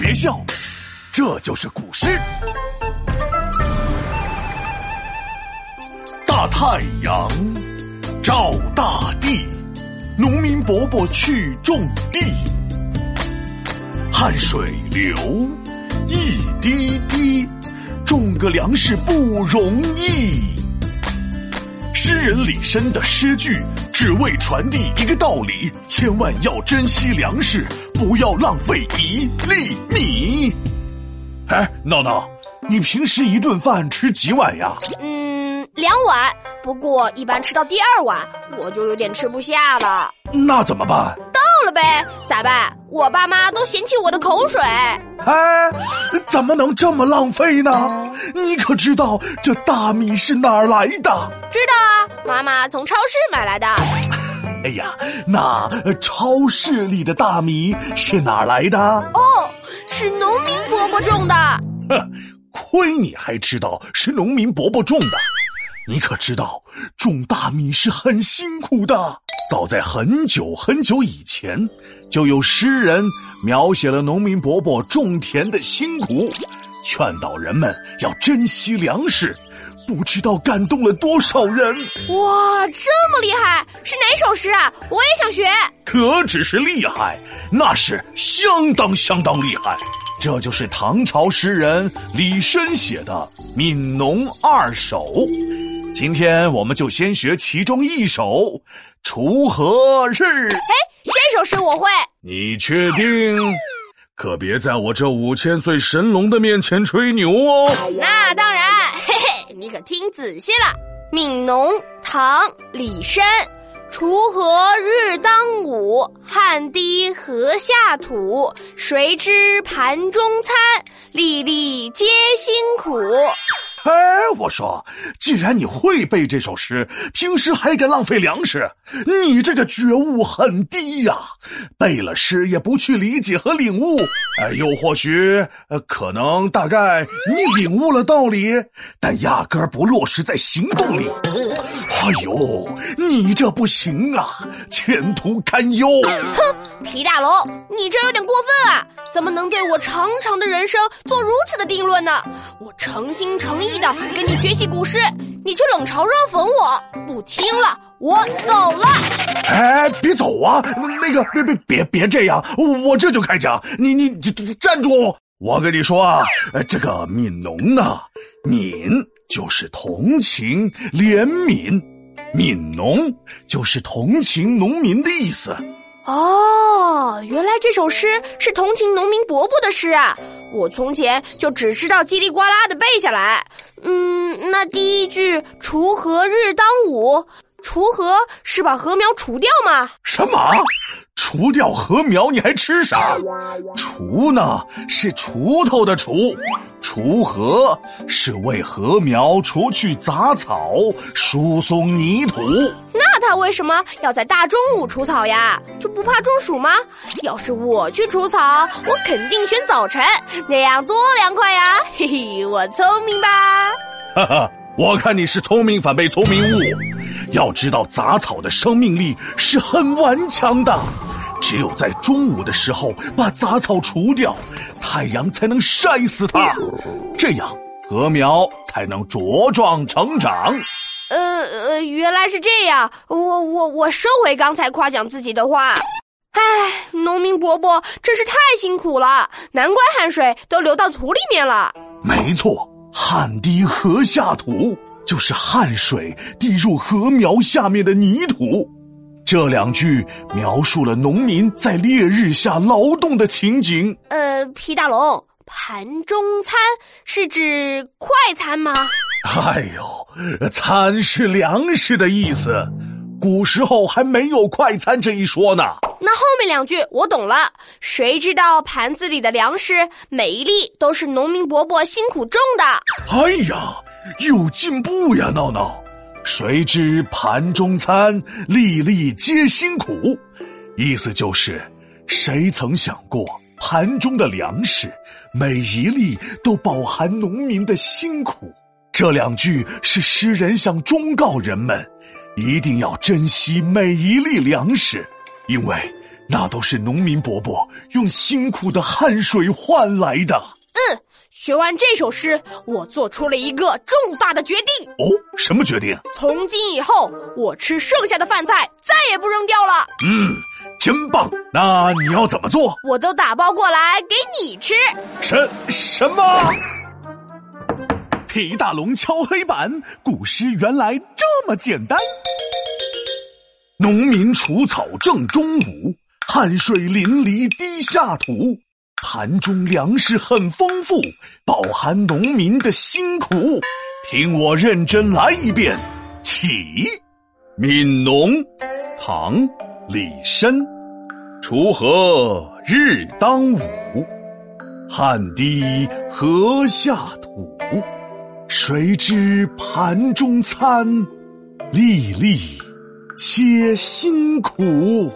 别笑，这就是古诗。大太阳照大地，农民伯伯去种地，汗水流一滴滴，种个粮食不容易。诗人李绅的诗句，只为传递一个道理：千万要珍惜粮食，不要浪费一粒米。哎，闹闹，你平时一顿饭吃几碗呀？嗯，两碗。不过一般吃到第二碗，我就有点吃不下了。那怎么办？呗。咋办？我爸妈都嫌弃我的口水。哎，怎么能这么浪费呢？你可知道这大米是哪儿来的？知道啊，妈妈从超市买来的。哎呀，那超市里的大米是哪儿来的？哦，是农民伯伯种的。哼，亏你还知道是农民伯伯种的。你可知道种大米是很辛苦的？早在很久很久以前，就有诗人描写了农民伯伯种田的辛苦，劝导人们要珍惜粮食。不知道感动了多少人！哇，这么厉害！是哪首诗啊？我也想学。可只是厉害，那是相当相当厉害。这就是唐朝诗人李绅写的《悯农二首》。今天我们就先学其中一首《锄禾日》。哎，这首诗我会。你确定？可别在我这五千岁神龙的面前吹牛哦。那当然，嘿嘿，你可听仔细了，《悯农》唐·李绅。锄禾日当午，汗滴禾下土。谁知盘中餐，粒粒皆辛苦。哎，我说，既然你会背这首诗，平时还敢浪费粮食，你这个觉悟很低呀！背了诗也不去理解和领悟，哎，又或许，呃，可能大概你领悟了道理，但压根不落实在行动里。哎呦，你这不行啊，前途堪忧！哼，皮大龙，你这有点过分啊！怎么能对我长长的人生做如此的定论呢？我诚心诚意。的跟你学习古诗，你却冷嘲热讽我，不听了，我走了。哎，别走啊！那个，别别别别这样，我这就开讲。你你站住！我跟你说啊，这个“悯农”呢，“悯”就是同情、怜悯，“悯农”就是同情农民的意思。哦，原来这首诗是同情农民伯伯的诗啊！我从前就只知道叽里呱啦的背下来。嗯，那第一句“锄禾日当午”，锄禾是把禾苗除掉吗？什么？除掉禾苗你还吃啥？锄呢是锄头的锄，锄禾是为禾苗除去杂草，疏松泥土。那他为什么要在大中午除草呀？就不怕中暑吗？要是我去除草，我肯定选早晨，那样多凉快呀！嘿嘿，我聪明吧？哈哈，我看你是聪明反被聪明误。要知道，杂草的生命力是很顽强的。只有在中午的时候把杂草除掉，太阳才能晒死它，这样禾苗才能茁壮成长。呃呃，原来是这样，我我我收回刚才夸奖自己的话。唉，农民伯伯真是太辛苦了，难怪汗水都流到土里面了。没错，汗滴禾下土，就是汗水滴入禾苗下面的泥土。这两句描述了农民在烈日下劳动的情景。呃，皮大龙，盘中餐是指快餐吗？哎呦，餐是粮食的意思，古时候还没有快餐这一说呢。那后面两句我懂了。谁知道盘子里的粮食每一粒都是农民伯伯辛苦种的？哎呀，有进步呀，闹闹。谁知盘中餐，粒粒皆辛苦。意思就是，谁曾想过盘中的粮食，每一粒都饱含农民的辛苦？这两句是诗人想忠告人们，一定要珍惜每一粒粮食，因为那都是农民伯伯用辛苦的汗水换来的。嗯，学完这首诗，我做出了一个重大的决定。哦，什么决定？从今以后，我吃剩下的饭菜再也不扔掉了。嗯，真棒。那你要怎么做？我都打包过来给你吃。什什么？皮大龙敲黑板，古诗原来这么简单。农民除草正中午，汗水淋漓滴下土。盘中粮食很丰富，饱含农民的辛苦。听我认真来一遍，起。《悯农》唐·李绅。锄禾日当午，汗滴禾下土。谁知盘中餐，粒粒皆辛苦。